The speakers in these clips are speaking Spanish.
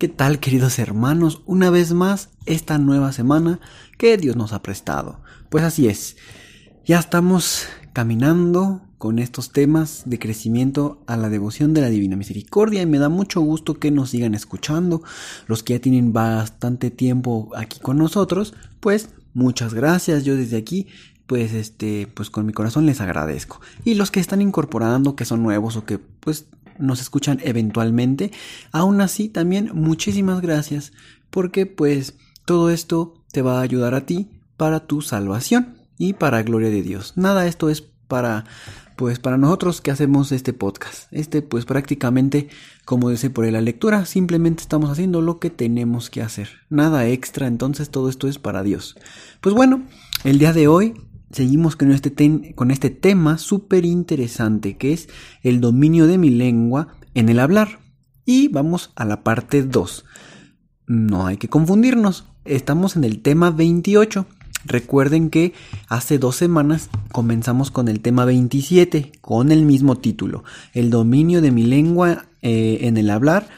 ¿Qué tal queridos hermanos? Una vez más, esta nueva semana que Dios nos ha prestado. Pues así es, ya estamos caminando con estos temas de crecimiento a la devoción de la Divina Misericordia y me da mucho gusto que nos sigan escuchando. Los que ya tienen bastante tiempo aquí con nosotros, pues muchas gracias. Yo desde aquí pues este, pues con mi corazón les agradezco. Y los que están incorporando, que son nuevos o que pues nos escuchan eventualmente, aún así también muchísimas gracias, porque pues todo esto te va a ayudar a ti para tu salvación y para gloria de Dios. Nada esto es para pues para nosotros que hacemos este podcast. Este pues prácticamente como dice por la lectura, simplemente estamos haciendo lo que tenemos que hacer. Nada extra, entonces todo esto es para Dios. Pues bueno, el día de hoy seguimos con este, este tema súper interesante que es el dominio de mi lengua en el hablar. Y vamos a la parte 2. No hay que confundirnos, estamos en el tema 28. Recuerden que hace dos semanas comenzamos con el tema 27, con el mismo título, el dominio de mi lengua eh, en el hablar.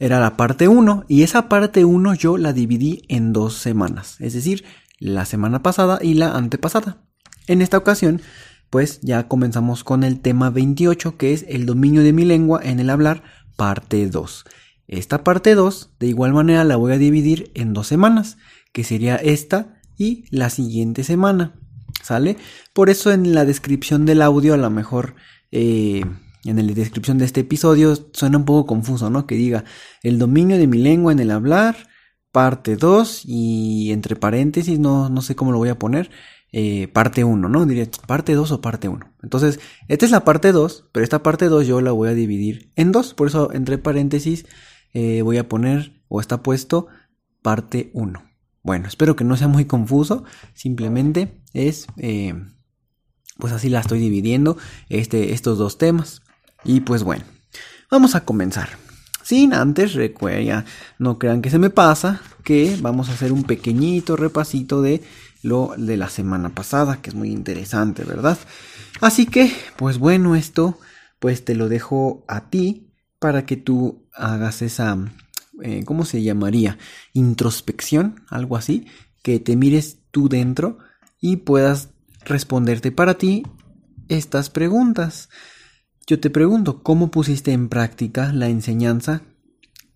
Era la parte 1 y esa parte 1 yo la dividí en dos semanas, es decir, la semana pasada y la antepasada. En esta ocasión, pues ya comenzamos con el tema 28, que es el dominio de mi lengua en el hablar, parte 2. Esta parte 2, de igual manera, la voy a dividir en dos semanas, que sería esta y la siguiente semana. ¿Sale? Por eso en la descripción del audio, a lo mejor eh, en la descripción de este episodio, suena un poco confuso, ¿no? Que diga el dominio de mi lengua en el hablar, parte 2 y entre paréntesis, no, no sé cómo lo voy a poner, eh, parte 1, ¿no? Diría parte 2 o parte 1. Entonces, esta es la parte 2, pero esta parte 2 yo la voy a dividir en dos, por eso entre paréntesis eh, voy a poner o está puesto parte 1. Bueno, espero que no sea muy confuso, simplemente es, eh, pues así la estoy dividiendo, este, estos dos temas. Y pues bueno, vamos a comenzar. Sin antes, recuerda, no crean que se me pasa, que vamos a hacer un pequeñito repasito de lo de la semana pasada, que es muy interesante, ¿verdad? Así que, pues bueno, esto, pues te lo dejo a ti para que tú hagas esa, eh, ¿cómo se llamaría? Introspección, algo así, que te mires tú dentro y puedas responderte para ti estas preguntas. Yo te pregunto, ¿cómo pusiste en práctica la enseñanza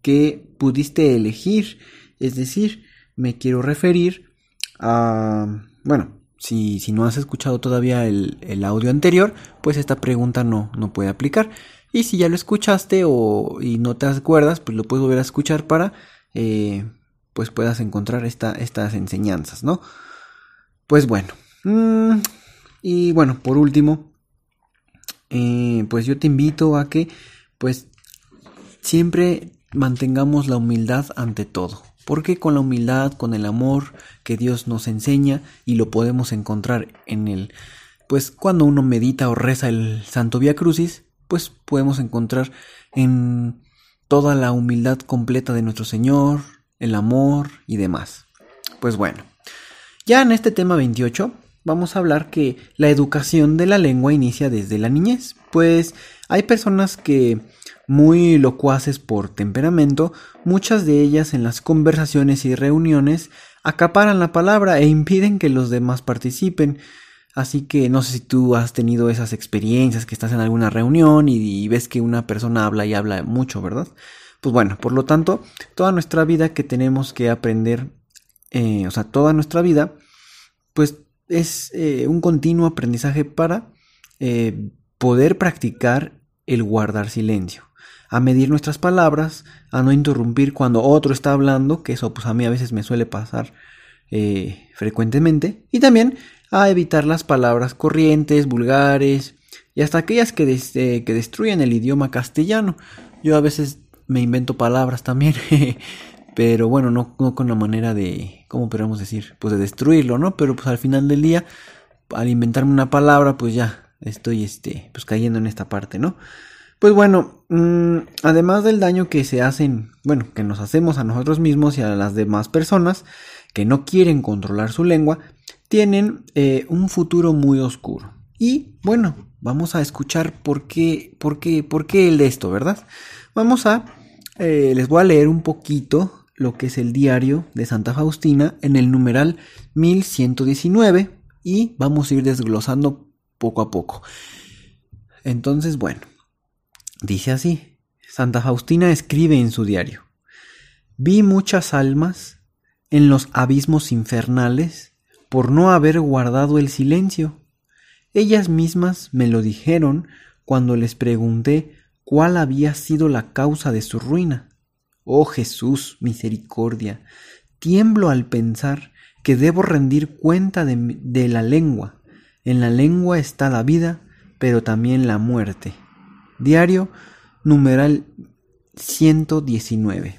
que pudiste elegir? Es decir, me quiero referir a... Bueno, si, si no has escuchado todavía el, audio anterior, pues esta pregunta no, no puede aplicar. Y si ya lo escuchaste o y no te acuerdas, pues lo puedes volver a escuchar para eh, pues puedas encontrar esta, estas enseñanzas, ¿no? Pues bueno. Mm, y bueno, por último, eh, pues yo te invito a que pues siempre mantengamos la humildad ante todo. Porque con la humildad, con el amor que Dios nos enseña y lo podemos encontrar en el, pues cuando uno medita o reza el Santo Via Crucis, pues podemos encontrar en toda la humildad completa de nuestro Señor, el amor y demás. Pues bueno, ya en este tema 28 vamos a hablar que la educación de la lengua inicia desde la niñez, pues hay personas que muy locuaces por temperamento, muchas de ellas en las conversaciones y reuniones acaparan la palabra e impiden que los demás participen. Así que no sé si tú has tenido esas experiencias que estás en alguna reunión y, ves que una persona habla y habla mucho, ¿verdad? Pues bueno, por lo tanto, toda nuestra vida que tenemos que aprender, eh, o sea, toda nuestra vida, pues es eh, un continuo aprendizaje para eh, poder practicar el guardar silencio, a medir nuestras palabras, a no interrumpir cuando otro está hablando, que eso pues a mí a veces me suele pasar eh, frecuentemente, y también a evitar las palabras corrientes, vulgares y hasta aquellas que, que destruyen el idioma castellano. Yo a veces me invento palabras también, pero bueno, no, no, con la manera de, ¿cómo podríamos decir? Pues de destruirlo, ¿no? Pero pues al final del día, al inventarme una palabra, pues ya estoy, este, pues cayendo en esta parte, ¿no? Pues bueno, mmm, además del daño que se hacen, bueno, que nos hacemos a nosotros mismos y a las demás personas que no quieren controlar su lengua, tienen eh, un futuro muy oscuro. Y bueno, vamos a escuchar por qué, por qué, por qué el de esto, ¿verdad? Vamos a, eh, les voy a leer un poquito lo que es el diario de Santa Faustina en el numeral 1119 y vamos a ir desglosando poco a poco. Entonces, bueno, dice así, Santa Faustina escribe en su diario, vi muchas almas en los abismos infernales por no haber guardado el silencio. Ellas mismas me lo dijeron cuando les pregunté cuál había sido la causa de su ruina. Oh Jesús, misericordia, tiemblo al pensar que debo rendir cuenta de, la lengua. En la lengua está la vida, pero también la muerte. Diario numeral 119.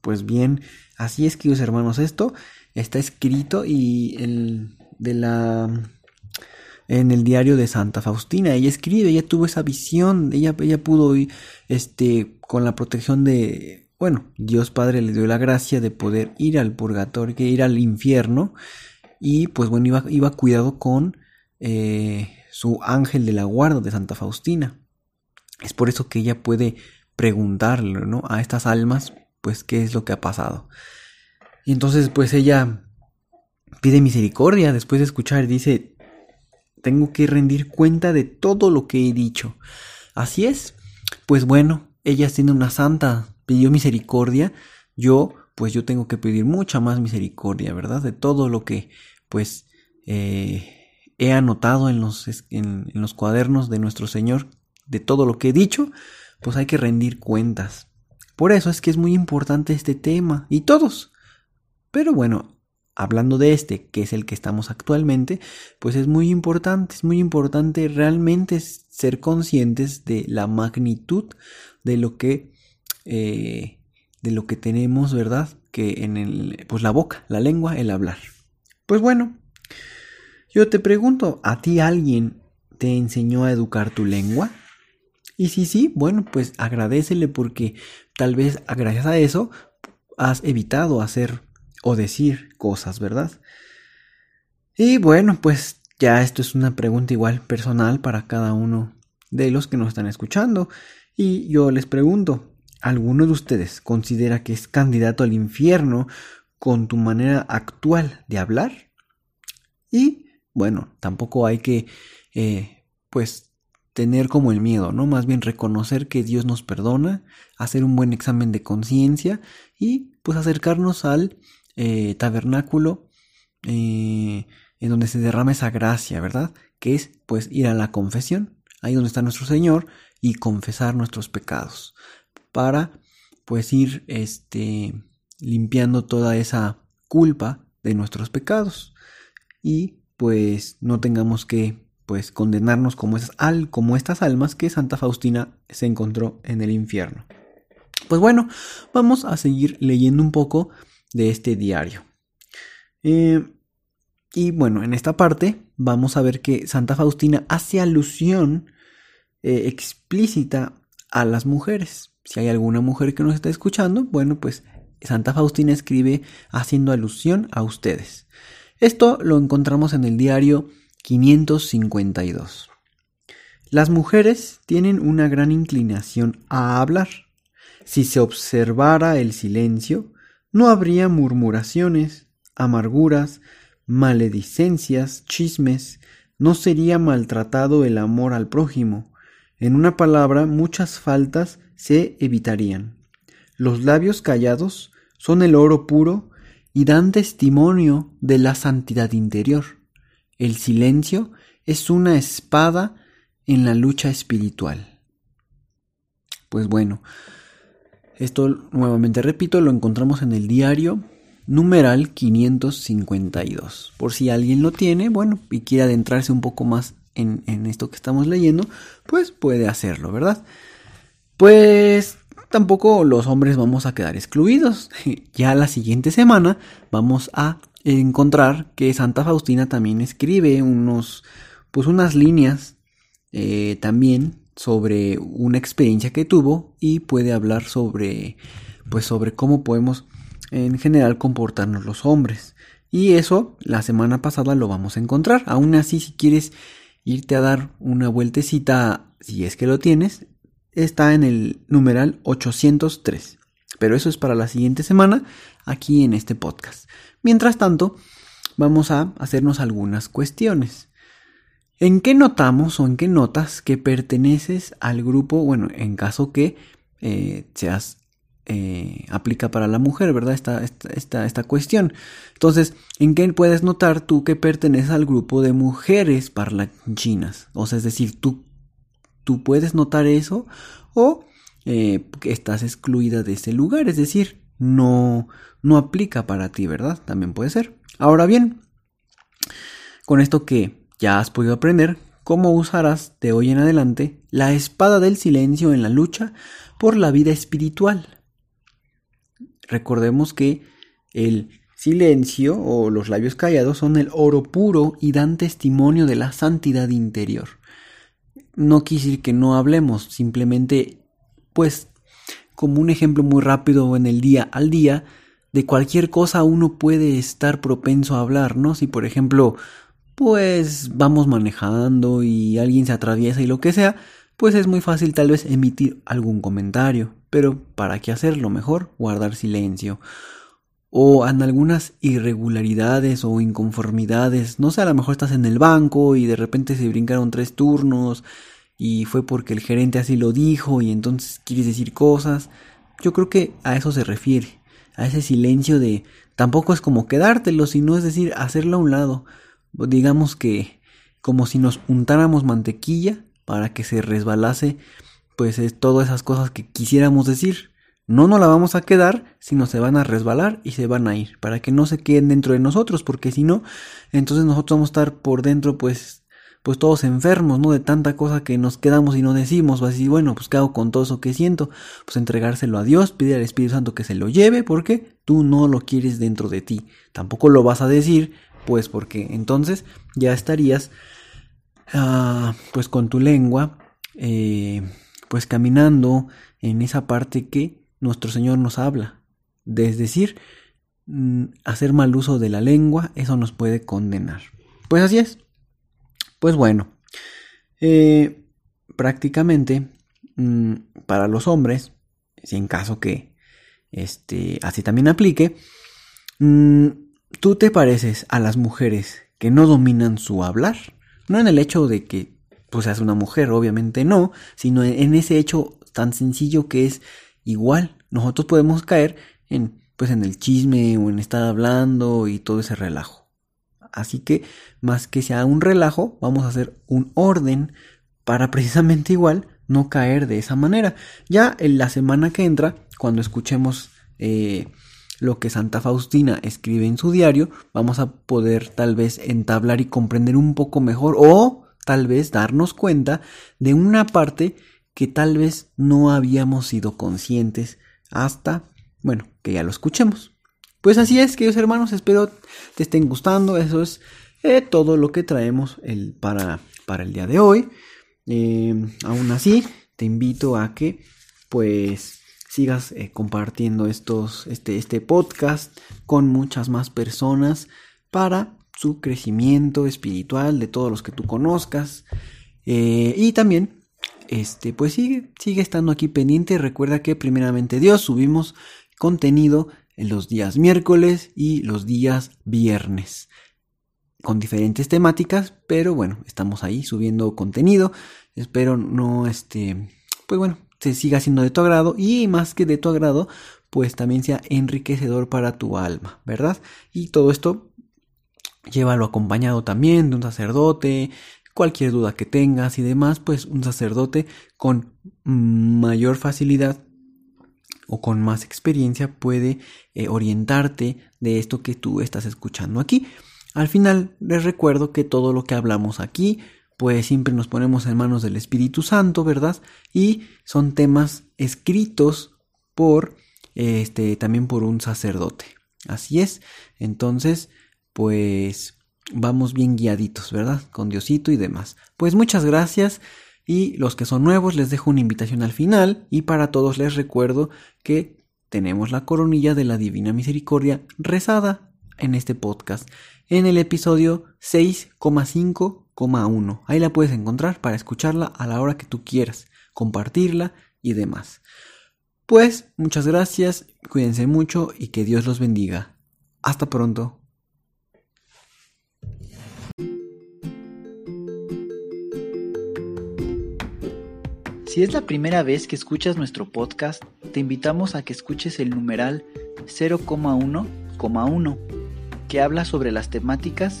Pues bien, así es, queridos hermanos, esto está escrito y el de la en el diario de Santa Faustina. Ella escribe, ella tuvo esa visión, ella, ella pudo, este, con la protección de, bueno, Dios Padre le dio la gracia de poder ir al purgatorio, ir al infierno, y pues bueno, iba, iba cuidado con eh, su ángel de la guarda de Santa Faustina. Es por eso que ella puede preguntarle, ¿no? A estas almas, pues, qué es lo que ha pasado. Y entonces, pues ella pide misericordia después de escuchar, dice, tengo que rendir cuenta de todo lo que he dicho. Así es. Pues bueno, ella siendo una santa pidió misericordia. Yo, pues yo tengo que pedir mucha más misericordia, ¿verdad? De todo lo que, pues, eh, he anotado en los, en, en los cuadernos de nuestro Señor, de todo lo que he dicho, pues hay que rendir cuentas. Por eso es que es muy importante este tema. Y todos. Pero bueno, hablando de este, que es el que estamos actualmente, pues es muy importante, es muy importante realmente ser conscientes de la magnitud de lo que, eh, de lo que tenemos, ¿verdad? Que en el, pues la boca, la lengua, el hablar. Pues bueno, yo te pregunto, ¿a ti alguien te enseñó a educar tu lengua? Y si sí, bueno, pues agradecele porque tal vez gracias a eso has evitado hacer o decir cosas, ¿verdad? Y bueno, pues ya esto es una pregunta igual personal para cada uno de los que nos están escuchando. Y yo les pregunto, ¿alguno de ustedes considera que es candidato al infierno con tu manera actual de hablar? Y bueno, tampoco hay que, eh, pues, tener como el miedo, ¿no? Más bien reconocer que Dios nos perdona, hacer un buen examen de conciencia y pues acercarnos al eh, tabernáculo eh, en donde se derrama esa gracia, ¿verdad? Que es pues ir a la confesión, ahí donde está nuestro Señor, y confesar nuestros pecados, para pues ir este, limpiando toda esa culpa de nuestros pecados y pues no tengamos que pues condenarnos como, al, como estas almas que Santa Faustina se encontró en el infierno. Pues bueno, vamos a seguir leyendo un poco de este diario. Eh, y bueno, en esta parte vamos a ver que Santa Faustina hace alusión eh, explícita a las mujeres. Si hay alguna mujer que nos está escuchando, bueno, pues Santa Faustina escribe haciendo alusión a ustedes. Esto lo encontramos en el diario 552. Las mujeres tienen una gran inclinación a hablar. Si se observara el silencio, no habría murmuraciones, amarguras, maledicencias, chismes, no sería maltratado el amor al prójimo. En una palabra, muchas faltas se evitarían. Los labios callados son el oro puro y dan testimonio de la santidad interior. El silencio es una espada en la lucha espiritual. Pues bueno, esto nuevamente repito, lo encontramos en el diario numeral 552. Por si alguien lo tiene, bueno, y quiere adentrarse un poco más en, esto que estamos leyendo, pues puede hacerlo, ¿verdad? Pues tampoco los hombres vamos a quedar excluidos. Ya la siguiente semana vamos a encontrar que Santa Faustina también escribe unos, pues unas líneas eh, también sobre una experiencia que tuvo y puede hablar sobre, pues sobre cómo podemos en general comportarnos los hombres. Y eso la semana pasada lo vamos a encontrar. Aún así, si quieres irte a dar una vueltecita, si es que lo tienes, está en el numeral 803. Pero eso es para la siguiente semana aquí en este podcast. Mientras tanto, vamos a hacernos algunas cuestiones. ¿En qué notamos o en qué notas que perteneces al grupo, bueno, en caso que eh, seas eh, aplica para la mujer, ¿verdad? Esta, esta, esta, cuestión. Entonces, ¿en qué puedes notar tú que perteneces al grupo de mujeres parlanchinas? O sea, es decir, tú, tú puedes notar eso o eh, estás excluida de ese lugar, es decir, no, no aplica para ti, ¿verdad? También puede ser. Ahora bien, con esto que ya has podido aprender, cómo usarás de hoy en adelante la espada del silencio en la lucha por la vida espiritual. Recordemos que el silencio o los labios callados son el oro puro y dan testimonio de la santidad interior. No quise decir que no hablemos, simplemente, pues, como un ejemplo muy rápido en el día al día, de cualquier cosa uno puede estar propenso a hablar, ¿no? Si por ejemplo, pues vamos manejando y alguien se atraviesa y lo que sea, pues es muy fácil tal vez emitir algún comentario, pero ¿para qué hacerlo? Mejor guardar silencio. O en algunas irregularidades o inconformidades, no sé, a lo mejor estás en el banco y de repente se brincaron tres turnos y fue porque el gerente así lo dijo y entonces quieres decir cosas. Yo creo que a eso se refiere, a ese silencio de tampoco es como quedártelo, sino es decir, hacerlo a un lado. Digamos que como si nos untáramos mantequilla para que se resbalase pues es todas esas cosas que quisiéramos decir. No nos la vamos a quedar, sino se van a resbalar y se van a ir, para que no se queden dentro de nosotros, porque si no, entonces nosotros vamos a estar por dentro, pues, pues todos enfermos, ¿no? De tanta cosa que nos quedamos y no decimos, así, bueno, pues qué hago con todo eso que siento, pues entregárselo a Dios, pedir al Espíritu Santo que se lo lleve, porque tú no lo quieres dentro de ti, tampoco lo vas a decir, pues porque entonces ya estarías Ah, pues con tu lengua, eh, pues caminando en esa parte que nuestro Señor nos habla. Es decir, mm, hacer mal uso de la lengua, eso nos puede condenar. Pues así es. Pues bueno, eh, prácticamente mm, para los hombres, si en caso que este, así también aplique, mm, tú te pareces a las mujeres que no dominan su hablar. No en el hecho de que pues seas una mujer, obviamente no, sino en ese hecho tan sencillo que es igual. Nosotros podemos caer en pues en el chisme o en estar hablando y todo ese relajo. Así que más que sea un relajo, vamos a hacer un orden para precisamente igual no caer de esa manera. Ya en la semana que entra, cuando escuchemos eh, lo que Santa Faustina escribe en su diario, vamos a poder tal vez entablar y comprender un poco mejor o tal vez darnos cuenta de una parte que tal vez no habíamos sido conscientes hasta, bueno, que ya lo escuchemos. Pues así es, queridos hermanos, espero te estén gustando, eso es eh, todo lo que traemos el, para, para el día de hoy. Eh, aún así, te invito a que pues sigas eh, compartiendo estos, este, este podcast con muchas más personas para su crecimiento espiritual de todos los que tú conozcas. Eh, y también, este, pues sigue, sigue estando aquí pendiente. Recuerda que primeramente Dios subimos contenido en los días miércoles y los días viernes con diferentes temáticas, pero bueno, estamos ahí subiendo contenido. Espero no, este, pues bueno, se siga siendo de tu agrado y más que de tu agrado, pues también sea enriquecedor para tu alma, ¿verdad? Y todo esto llévalo acompañado también de un sacerdote, cualquier duda que tengas y demás, pues un sacerdote con mayor facilidad o con más experiencia puede eh, orientarte de esto que tú estás escuchando aquí. Al final les recuerdo que todo lo que hablamos aquí pues siempre nos ponemos en manos del Espíritu Santo, ¿verdad? Y son temas escritos por este también por un sacerdote. Así es. Entonces, pues vamos bien guiaditos, ¿verdad? Con Diosito y demás. Pues muchas gracias. Y los que son nuevos les dejo una invitación al final y para todos les recuerdo que tenemos la coronilla de la Divina Misericordia rezada en este podcast en el episodio 6,5,1. Ahí la puedes encontrar para escucharla a la hora que tú quieras, compartirla y demás. Pues muchas gracias, cuídense mucho y que Dios los bendiga. Hasta pronto. Si es la primera vez que escuchas nuestro podcast, te invitamos a que escuches el numeral 0,1,1, que habla sobre las temáticas